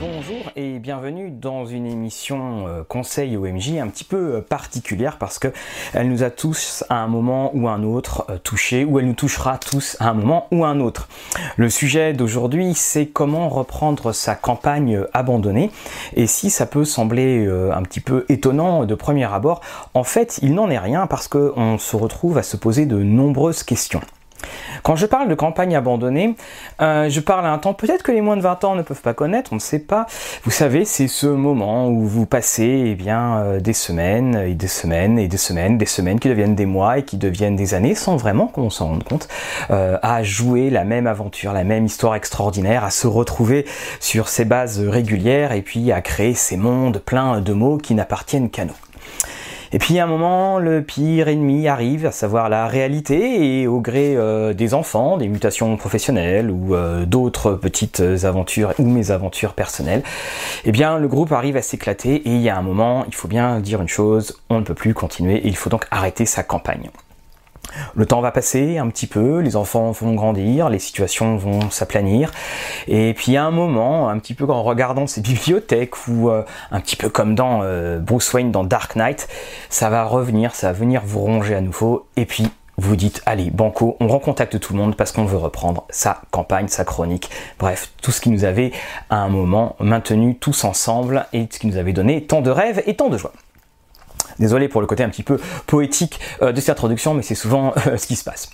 Bonjour et bienvenue dans une émission euh, Conseil OMJ un petit peu euh, particulière parce que elle nous a tous à un moment ou un autre euh, touchés ou elle nous touchera tous à un moment ou un autre. Le sujet d'aujourd'hui c'est comment reprendre sa campagne abandonnée et si ça peut sembler un petit peu étonnant de premier abord, en fait il n'en est rien parce qu'on se retrouve à se poser de nombreuses questions. Quand je parle de campagne abandonnée, euh, je parle à un temps peut-être que les moins de 20 ans ne peuvent pas connaître, on ne sait pas. Vous savez, c'est ce moment où vous passez eh euh, des semaines et des semaines et des semaines, des semaines qui deviennent des mois et qui deviennent des années sans vraiment qu'on s'en rende compte, euh, à jouer la même aventure, la même histoire extraordinaire, à se retrouver sur ces bases régulières et puis à créer ces mondes pleins de mots qui n'appartiennent qu'à nous. Et puis à un moment, le pire ennemi arrive, à savoir la réalité, et au gré euh, des enfants, des mutations professionnelles ou euh, d'autres petites aventures ou mes aventures personnelles, eh bien le groupe arrive à s'éclater et il y a un moment, il faut bien dire une chose, on ne peut plus continuer et il faut donc arrêter sa campagne. Le temps va passer un petit peu, les enfants vont grandir, les situations vont s'aplanir, et puis à un moment, un petit peu en regardant ces bibliothèques, ou euh, un petit peu comme dans euh, Bruce Wayne dans Dark Knight, ça va revenir, ça va venir vous ronger à nouveau, et puis vous dites, allez, banco, on recontacte tout le monde parce qu'on veut reprendre sa campagne, sa chronique, bref, tout ce qui nous avait à un moment maintenu tous ensemble et ce qui nous avait donné tant de rêves et tant de joie. Désolé pour le côté un petit peu poétique euh, de cette introduction, mais c'est souvent euh, ce qui se passe.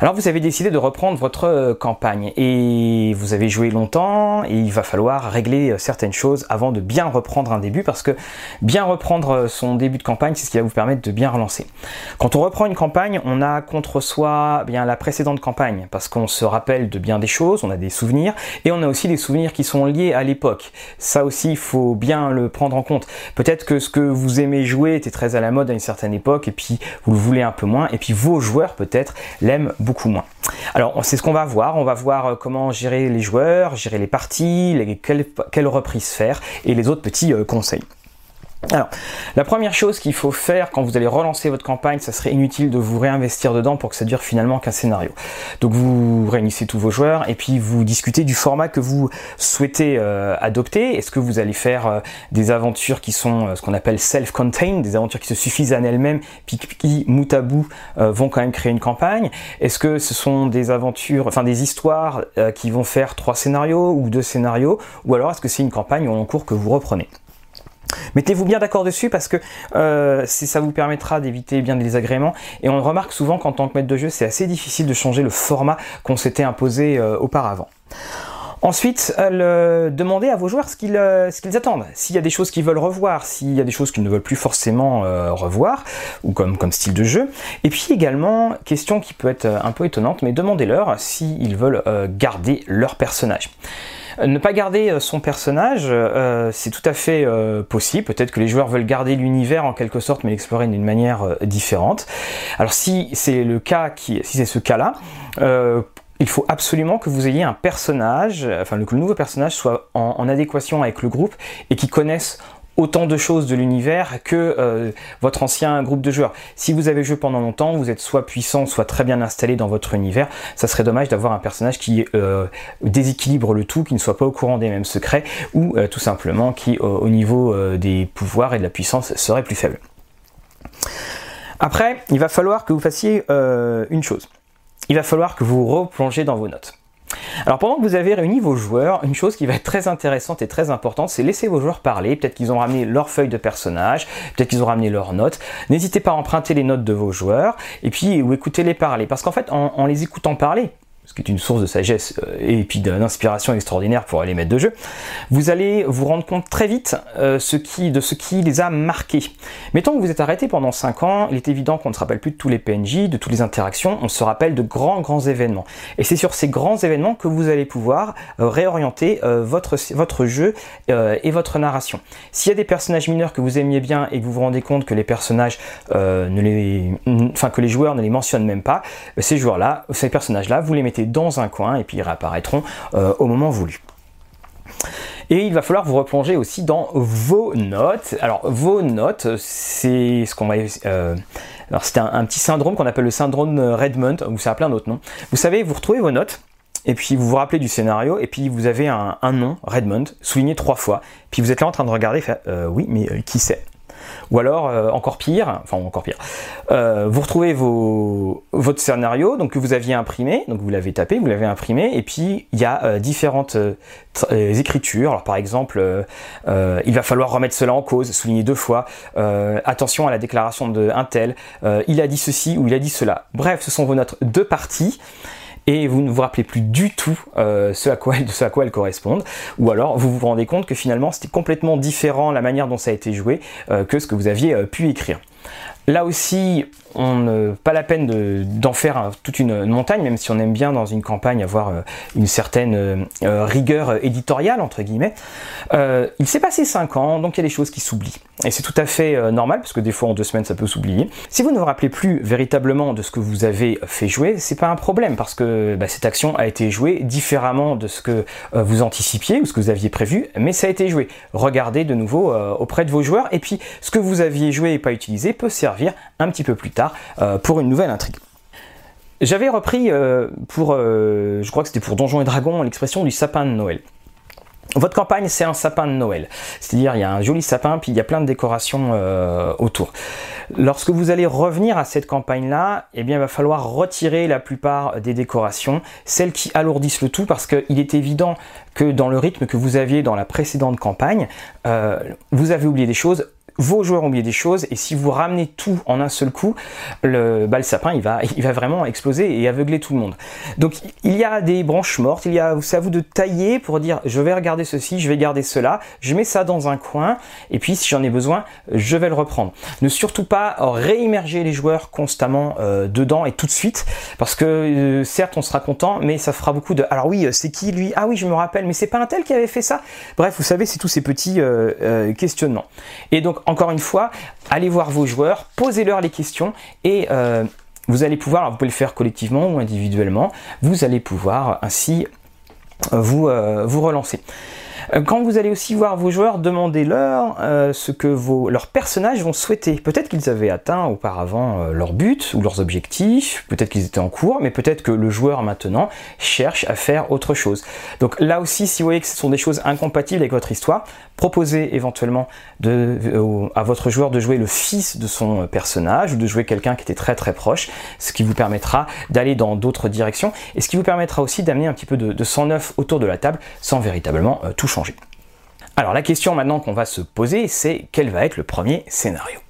Alors vous avez décidé de reprendre votre euh, campagne et vous avez joué longtemps et il va falloir régler certaines choses avant de bien reprendre un début parce que bien reprendre son début de campagne, c'est ce qui va vous permettre de bien relancer. Quand on reprend une campagne, on a contre soi bien la précédente campagne parce qu'on se rappelle de bien des choses, on a des souvenirs et on a aussi des souvenirs qui sont liés à l'époque. Ça aussi, il faut bien le prendre en compte. Peut-être que ce que vous aimez jouer était très à la mode à une certaine époque et puis vous le voulez un peu moins et puis vos joueurs peut-être l'aiment beaucoup moins. Alors c'est ce qu'on va voir, on va voir euh, comment gérer les joueurs, gérer les parties, les, quelles, quelles reprises faire et les autres petits euh, conseils. Alors, la première chose qu'il faut faire quand vous allez relancer votre campagne, ça serait inutile de vous réinvestir dedans pour que ça dure finalement qu'un scénario. Donc vous réunissez tous vos joueurs et puis vous discutez du format que vous souhaitez euh, adopter. Est-ce que vous allez faire euh, des aventures qui sont euh, ce qu'on appelle self-contained, des aventures qui se suffisent à elles-mêmes, puis qui, mout à bout, vont quand même créer une campagne? Est-ce que ce sont des aventures, enfin des histoires qui vont faire trois scénarios ou deux scénarios? Ou alors est-ce que c'est une campagne en cours que vous reprenez? Mettez-vous bien d'accord dessus parce que euh, ça vous permettra d'éviter bien des désagréments. Et on remarque souvent qu'en tant que maître de jeu, c'est assez difficile de changer le format qu'on s'était imposé euh, auparavant. Ensuite, euh, demandez à vos joueurs ce qu'ils attendent. S'il y a des choses qu'ils veulent revoir, s'il y a des choses qu'ils ne veulent plus forcément revoir, ou comme, comme style de jeu. Et puis également, question qui peut être un peu étonnante, mais demandez-leur s'ils veulent garder leur personnage. Ne pas garder euh, son personnage, euh, c'est tout à fait euh, possible. Peut-être que les joueurs veulent garder l'univers en quelque sorte, mais l'explorer d'une manière différente. Alors si c'est le cas, si c'est ce cas-là, il faut absolument que vous ayez un personnage, enfin que le nouveau personnage soit en, en adéquation avec le groupe et qui connaisse autant de choses de l'univers que euh, votre ancien groupe de joueurs. Si vous avez joué pendant longtemps, vous êtes soit puissant, soit très bien installé dans votre univers, ça serait dommage d'avoir un personnage qui euh, déséquilibre le tout, qui ne soit pas au courant des mêmes secrets, ou euh, tout simplement qui au niveau des pouvoirs et de la puissance serait plus faible. Après, il va falloir que vous fassiez une chose. Il va falloir que vous replongez dans vos notes. Alors pendant que vous avez réuni vos joueurs, une chose qui va être très intéressante et très importante, c'est laisser vos joueurs parler. Peut-être qu'ils ont ramené leur feuille de personnage, peut-être qu'ils ont ramené leurs notes. N'hésitez pas à emprunter les notes de vos joueurs et puis ou écoutez-les parler. Parce qu'en fait, en les écoutant parler, ce qui est une source de sagesse euh, et puis d'inspiration extraordinaire pour les maîtres de jeu, vous allez vous rendre compte très vite euh, ce qui, de ce qui les a marqués. Mettons que vous êtes arrêté pendant 5 ans, il est évident qu'on ne se rappelle plus de tous les PNJ, de toutes les interactions, on se rappelle de grands grands événements. Et c'est sur ces grands événements que vous allez pouvoir euh, réorienter votre, votre jeu et votre narration. S'il y a des personnages mineurs que vous aimiez bien et que vous vous rendez compte que les personnages ne les, enfin que les joueurs ne les mentionnent même pas, ces joueurs-là, ces personnages-là, vous les mettez dans un coin et puis ils réapparaîtront euh, au moment voulu. Et il va falloir vous replonger aussi dans vos notes. Alors vos notes, c'est ce qu'on va... Euh, alors c'est un, petit syndrome qu'on appelle le syndrome Redmond, ou ça a plein d'autres noms. Vous savez, vous retrouvez vos notes, et puis vous vous rappelez du scénario, et puis vous avez un, nom, Redmond, souligné trois fois, puis vous êtes là en train de regarder, euh, oui, mais qui c'est? Ou alors, euh, encore pire, enfin encore pire, euh, vous retrouvez votre scénario, donc que vous aviez imprimé, donc vous l'avez tapé, vous l'avez imprimé, et puis il y a euh, différentes écritures. Alors par exemple, il va falloir remettre cela en cause, souligner deux fois, attention à la déclaration de un tel, il a dit ceci ou il a dit cela. Bref, ce sont vos notes de partie et vous ne vous rappelez plus du tout euh, ce, à quoi, elles correspondent, ou alors vous vous rendez compte que finalement c'était complètement différent la manière dont ça a été joué euh, que ce que vous aviez euh, pu écrire. Là aussi, on pas la peine d'en faire toute une, montagne, même si on aime bien dans une campagne avoir euh, une certaine euh, euh, rigueur éditoriale entre guillemets. il s'est passé 5 ans, donc il y a des choses qui s'oublient. Et c'est tout à fait normal, parce que des fois en deux semaines ça peut s'oublier. Si vous ne vous rappelez plus véritablement de ce que vous avez fait jouer, c'est pas un problème, parce que bah, cette action a été jouée différemment de ce que vous anticipiez ou ce que vous aviez prévu, mais ça a été joué. Regardez de nouveau auprès de vos joueurs, et puis ce que vous aviez joué et pas utilisé peut servir un petit peu plus tard euh, pour une nouvelle intrigue. J'avais repris euh, pour, euh, je crois que c'était pour Donjons et Dragons, l'expression du sapin de Noël. Votre campagne, c'est un sapin de Noël. C'est-à-dire, il y a un joli sapin, puis il y a plein de décorations autour. Lorsque vous allez revenir à cette campagne-là, eh bien, il va falloir retirer la plupart des décorations, celles qui alourdissent le tout, parce qu'il est évident que dans le rythme que vous aviez dans la précédente campagne, vous avez oublié des choses vos joueurs ont oublié des choses et si vous ramenez tout en un seul coup, le, bah, sapin il va, il va vraiment exploser et aveugler tout le monde. Donc il y a des branches mortes, il y a, c'est à vous de tailler pour dire je vais regarder ceci, je vais garder cela, je mets ça dans un coin et puis si j'en ai besoin, je vais le reprendre. Ne surtout pas réimmerger les joueurs constamment euh, dedans et tout de suite parce que euh, certes on sera content mais ça fera beaucoup de alors oui c'est qui lui? Ah oui je me rappelle mais c'est pas un tel qui avait fait ça? Bref vous savez c'est tous ces petits euh, questionnements et donc encore une fois, allez voir vos joueurs, posez-leur les questions et euh, vous allez pouvoir, vous pouvez le faire collectivement ou individuellement, vous allez pouvoir ainsi euh, euh, vous relancer. Euh, quand vous allez aussi voir vos joueurs, demandez-leur euh, ce que vos, leurs personnages vont souhaiter. Peut-être qu'ils avaient atteint auparavant euh, leur but ou leurs objectifs, peut-être qu'ils étaient en cours, mais peut-être que le joueur maintenant cherche à faire autre chose. Donc là aussi, si vous voyez que ce sont des choses incompatibles avec votre histoire, proposez éventuellement de, à votre joueur de jouer le fils de son personnage ou de jouer quelqu'un qui était très très proche, ce qui vous permettra d'aller dans d'autres directions et ce qui vous permettra aussi d'amener un petit peu de, de sang neuf autour de la table sans véritablement tout Alors la question maintenant qu'on va se poser, c'est quel va être le premier scénario?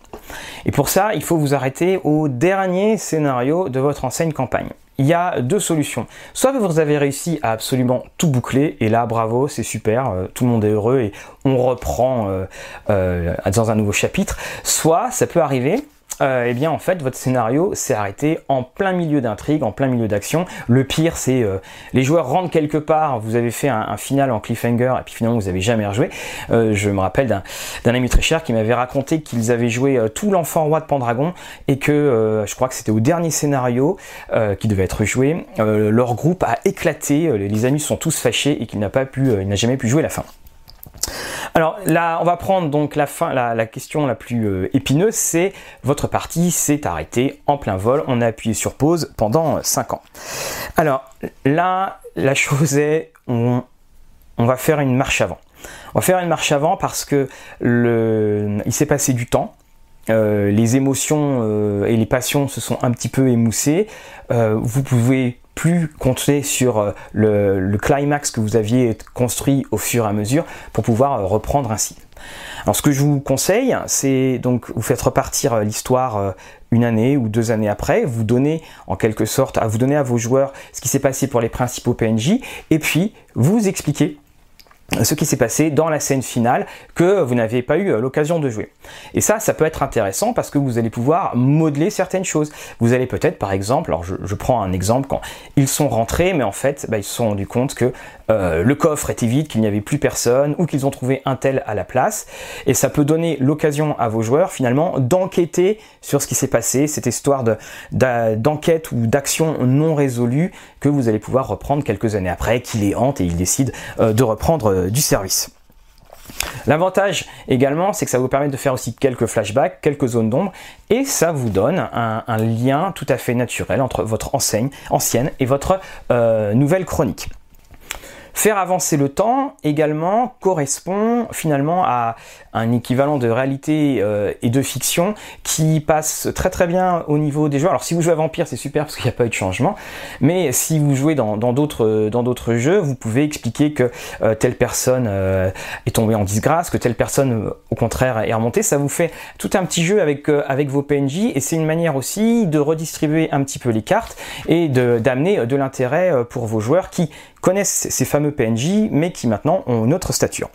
Et pour ça, il faut vous arrêter au dernier scénario de votre enseigne campagne. Il y a deux solutions. Soit vous avez réussi à absolument tout boucler, et là, bravo, c'est super, euh, tout le monde est heureux et on reprend euh, euh, dans un nouveau chapitre. Soit ça peut arriver euh, eh bien en fait votre scénario s'est arrêté en plein milieu d'intrigue, en plein milieu d'action. Le pire c'est euh, les joueurs rentrent quelque part, vous avez fait un, final en cliffhanger et puis finalement vous avez jamais rejoué. Euh, je me rappelle d'un ami très cher qui m'avait raconté qu'ils avaient joué tout l'enfant roi de Pendragon et que je crois que c'était au dernier scénario qui devait être joué, leur groupe a éclaté, les amis sont tous fâchés et qu'il n'a pas pu, il n'a jamais pu jouer la fin. Alors là, on va prendre donc la fin, la, question la plus euh, épineuse, c'est votre partie s'est arrêtée en plein vol, on a appuyé sur pause pendant 5 ans. Alors là, la chose est, on, va faire une marche avant. On va faire une marche avant parce que il s'est passé du temps. Euh, les émotions euh, et les passions se sont un petit peu émoussées. vous pouvez plus compter sur euh, le, climax que vous aviez construit au fur et à mesure pour pouvoir euh, reprendre ainsi. Alors ce que je vous conseille, c'est donc vous faites repartir euh, l'histoire une année ou deux années après, vous donnez en quelque sorte à vous donner à vos joueurs ce qui s'est passé pour les principaux PNJ, et puis vous expliquez ce qui s'est passé dans la scène finale que vous n'avez pas eu euh, l'occasion de jouer. Et ça, ça peut être intéressant parce que vous allez pouvoir modeler certaines choses. Vous allez peut-être, par exemple, alors je, prends un exemple, quand ils sont rentrés, mais en fait, bah, ils se sont rendus compte que euh, le coffre était vide, qu'il n'y avait plus personne, ou qu'ils ont trouvé un tel à la place. Et ça peut donner l'occasion à vos joueurs, finalement, d'enquêter sur ce qui s'est passé, cette histoire d'enquête ou d'action non résolue que vous allez pouvoir reprendre quelques années après, qui les hante et ils décident euh, de reprendre euh, du service. L'avantage également, c'est que ça vous permet de faire aussi quelques flashbacks, quelques zones d'ombre, et ça vous donne un, lien tout à fait naturel entre votre enseigne, ancienne et votre euh, nouvelle chronique. Faire avancer le temps également correspond finalement à un équivalent de réalité euh, et de fiction qui passe très très bien au niveau des joueurs. Alors si vous jouez à Vampire, c'est super parce qu'il n'y a pas eu de changement, mais si vous jouez dans d'autres dans d'autres jeux, vous pouvez expliquer que euh, telle personne euh, est tombée en disgrâce, que telle personne au contraire est remontée. Ça vous fait tout un petit jeu avec avec vos PNJ et c'est une manière aussi de redistribuer un petit peu les cartes et d'amener de l'intérêt pour vos joueurs qui connaissent ces fameux PNJ, mais qui maintenant ont une autre stature.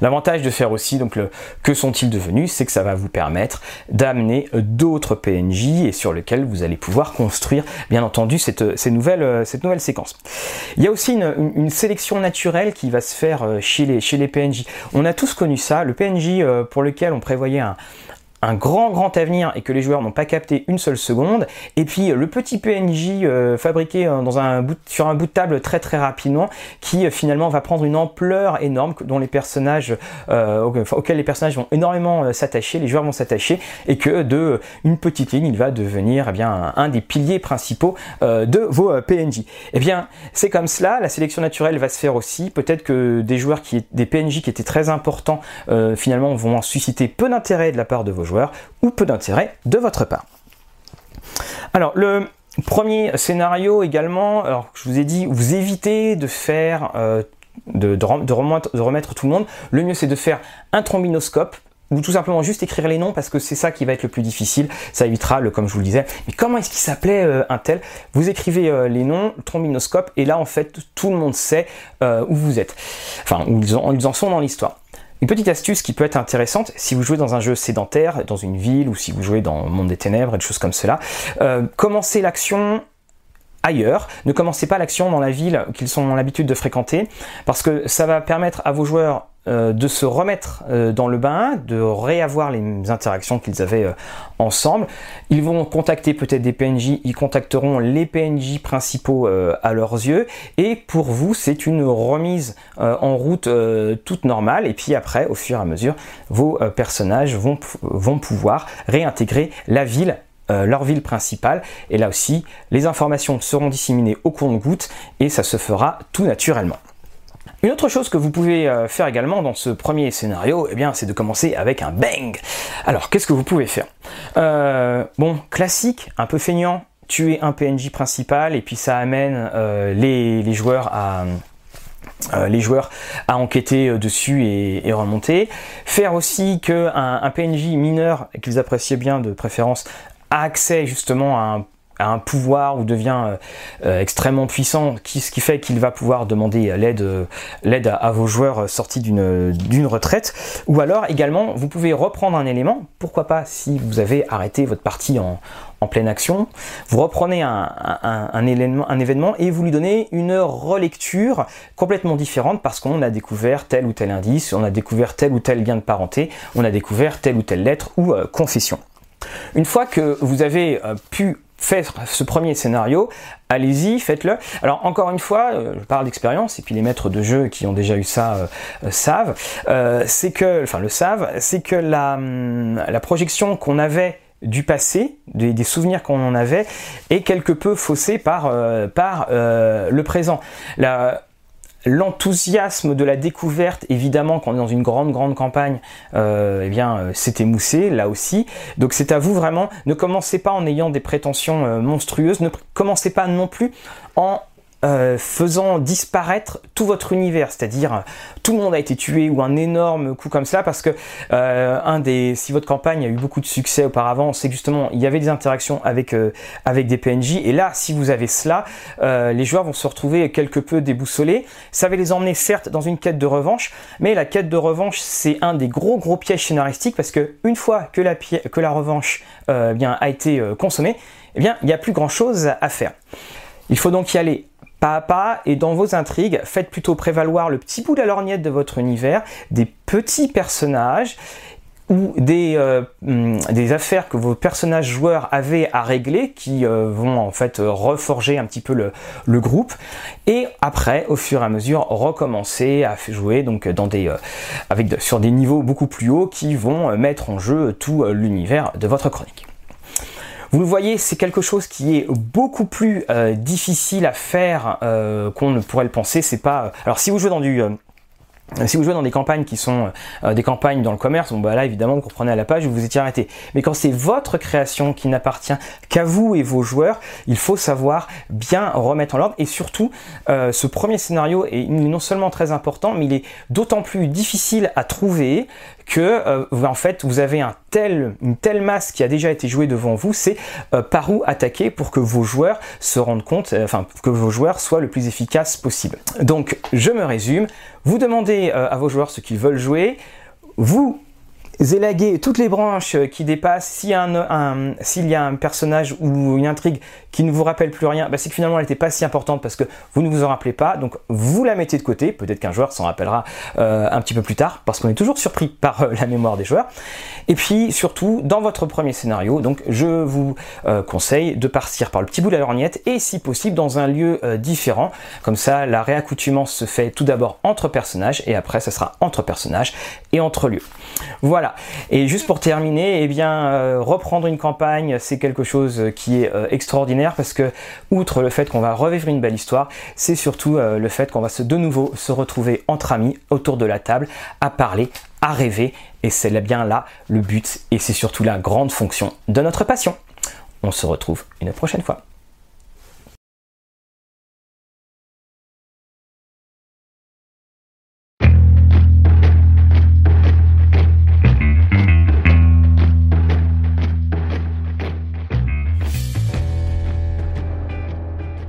L'avantage de faire aussi donc le que sont-ils devenus, c'est que ça va vous permettre d'amener d'autres PNJ et sur lesquels vous allez pouvoir construire bien entendu cette, nouvelle, cette nouvelle séquence. Il y a aussi une, sélection naturelle qui va se faire euh, chez les, chez les PNJ. On a tous connu ça, le PNJ euh, pour lequel on prévoyait un, un grand grand avenir et que les joueurs n'ont pas capté une seule seconde. Et puis le petit PNJ euh, fabriqué euh, dans un bout, sur un bout de table très très rapidement qui euh, finalement va prendre une ampleur énorme dont les personnages auxquels les personnages vont énormément s'attacher, les joueurs vont s'attacher et que de une petite ligne il va devenir eh bien un, des piliers principaux de vos PNJ. Eh bien c'est comme cela, la sélection naturelle va se faire aussi. Peut-être que des joueurs qui des PNJ qui étaient très importants finalement vont susciter peu d'intérêt de la part de vos joueurs ou peu d'intérêt de votre part. Alors le premier scénario également, alors je vous ai dit, vous évitez de faire euh, de, remettre, tout le monde. Le mieux c'est de faire un trombinoscope ou tout simplement juste écrire les noms parce que c'est ça qui va être le plus difficile. Ça évitera le, comme je vous le disais, mais comment est-ce qu'il s'appelait euh, un tel? Vous écrivez euh, les noms, trombinoscope, et là en fait tout le monde sait où vous êtes. Enfin, où ils en sont dans l'histoire. Une petite astuce qui peut être intéressante si vous jouez dans un jeu sédentaire, dans une ville, ou si vous jouez dans le monde des ténèbres et des choses comme cela, euh, commencez l'action Ne commencez pas l'action dans la ville qu'ils ont l'habitude de fréquenter, parce que ça va permettre à vos joueurs euh, de se remettre euh, dans le bain, de réavoir les interactions qu'ils avaient euh, ensemble. Ils vont contacter peut-être des PNJ, ils contacteront les PNJ principaux à leurs yeux, et pour vous, c'est une remise en route toute normale, et puis après, au fur et à mesure, vos personnages vont pouvoir réintégrer la ville leur ville principale. Et là aussi, les informations seront disséminées au compte-goutte et ça se fera tout naturellement. Une autre chose que vous pouvez euh, faire également dans ce premier scénario, eh bien, c'est de commencer avec un bang. Alors, qu'est-ce que vous pouvez faire? Euh, Bon, classique, un peu feignant, tuer un PNJ principal et puis ça amène euh, les, joueurs à les joueurs à enquêter dessus et, remonter. Faire aussi que un, PNJ mineur qu'ils appréciaient bien de préférence a accès justement à un pouvoir ou devient euh, euh, extrêmement puissant, ce qui fait qu'il va pouvoir demander l'aide, euh, à, vos joueurs sortis d'une, retraite. Ou alors également, vous pouvez reprendre un élément, pourquoi pas si vous avez arrêté votre partie en, pleine action, vous reprenez un événement et vous lui donnez une relecture complètement différente parce qu'on a découvert tel ou tel indice, on a découvert tel ou tel lien de parenté, on a découvert telle ou telle lettre ou confession. Une fois que vous avez pu faites ce premier scénario, allez-y, faites-le. Alors encore une fois, euh, je parle d'expérience et puis les maîtres de jeu qui ont déjà eu ça euh, euh, savent, c'est que, enfin le savent, c'est que la, hum, projection qu'on avait du passé, des, souvenirs qu'on en avait, est quelque peu faussée par, le présent. L'enthousiasme de la découverte, évidemment, quand on est dans une grande, grande campagne, euh, eh bien, euh, c'est émoussé, là aussi. Donc c'est à vous vraiment, ne commencez pas en ayant des prétentions euh, monstrueuses, ne commencez pas non plus en euh, faisant disparaître tout votre univers, c'est-à-dire tout le monde a été tué ou un énorme coup comme ça, parce que euh, un des, si votre campagne a eu beaucoup de succès auparavant, c'est justement il y avait des interactions avec euh, avec des PNJ, et là si vous avez cela, les joueurs vont se retrouver quelque peu déboussolés. Ça va les emmener certes dans une quête de revanche, mais la quête de revanche c'est un des gros gros pièges scénaristiques parce que une fois que la que la revanche bien a été consommée, eh bien il n'y a plus grand chose à faire. Il faut donc y aller pas à pas et dans vos intrigues, faites plutôt prévaloir le petit bout de la lorgnette de votre univers, des petits personnages ou des, hum, des affaires que vos personnages joueurs avaient à régler qui vont en fait reforger un petit peu le, le, groupe et après au fur et à mesure recommencer à jouer donc dans des avec sur des niveaux beaucoup plus hauts qui vont mettre en jeu tout l'univers de votre chronique. Vous le voyez, c'est quelque chose qui est beaucoup plus euh, difficile à faire euh, qu'on ne pourrait le penser. C'est pas. Alors si vous jouez dans du euh, si vous jouez dans des campagnes qui sont des campagnes dans le commerce, bon bah là évidemment vous reprenez à la page, vous vous étiez arrêté. Mais quand c'est votre création qui n'appartient qu'à vous et vos joueurs, il faut savoir bien remettre en ordre. Et surtout, ce premier scénario est non seulement très important, mais il est d'autant plus difficile à trouver que euh, en fait vous avez une telle masse qui a déjà été jouée devant vous, c'est euh, par où attaquer pour que vos joueurs se rendent compte, euh, enfin que vos joueurs soient le plus efficaces possible. Donc je me résume, vous demandez à vos joueurs ce qu'ils veulent jouer, vous élaguer toutes les branches qui dépassent, s'il y, a un, s'il y a un personnage ou une intrigue qui ne vous rappelle plus rien, bah c'est que finalement elle n'était pas si importante parce que vous ne vous en rappelez pas, donc vous la mettez de côté, peut-être qu'un joueur s'en rappellera euh, un petit peu plus tard, parce qu'on est toujours surpris par euh, la mémoire des joueurs. Et puis surtout, dans votre premier scénario, donc je vous euh, conseille de partir par le petit bout de la lorgnette et si possible dans un lieu différent, comme ça la réaccoutumance se fait tout d'abord entre personnages et après ça sera entre personnages et entre lieux. Voilà et juste pour terminer, eh euh, reprendre une campagne, c'est quelque chose qui est euh, extraordinaire parce que, outre le fait qu'on va revivre une belle histoire, c'est surtout euh, le fait qu'on va de nouveau se retrouver entre amis autour de la table à parler, à rêver. Et c'est bien là le but et c'est surtout la grande fonction de notre passion. On se retrouve une prochaine fois.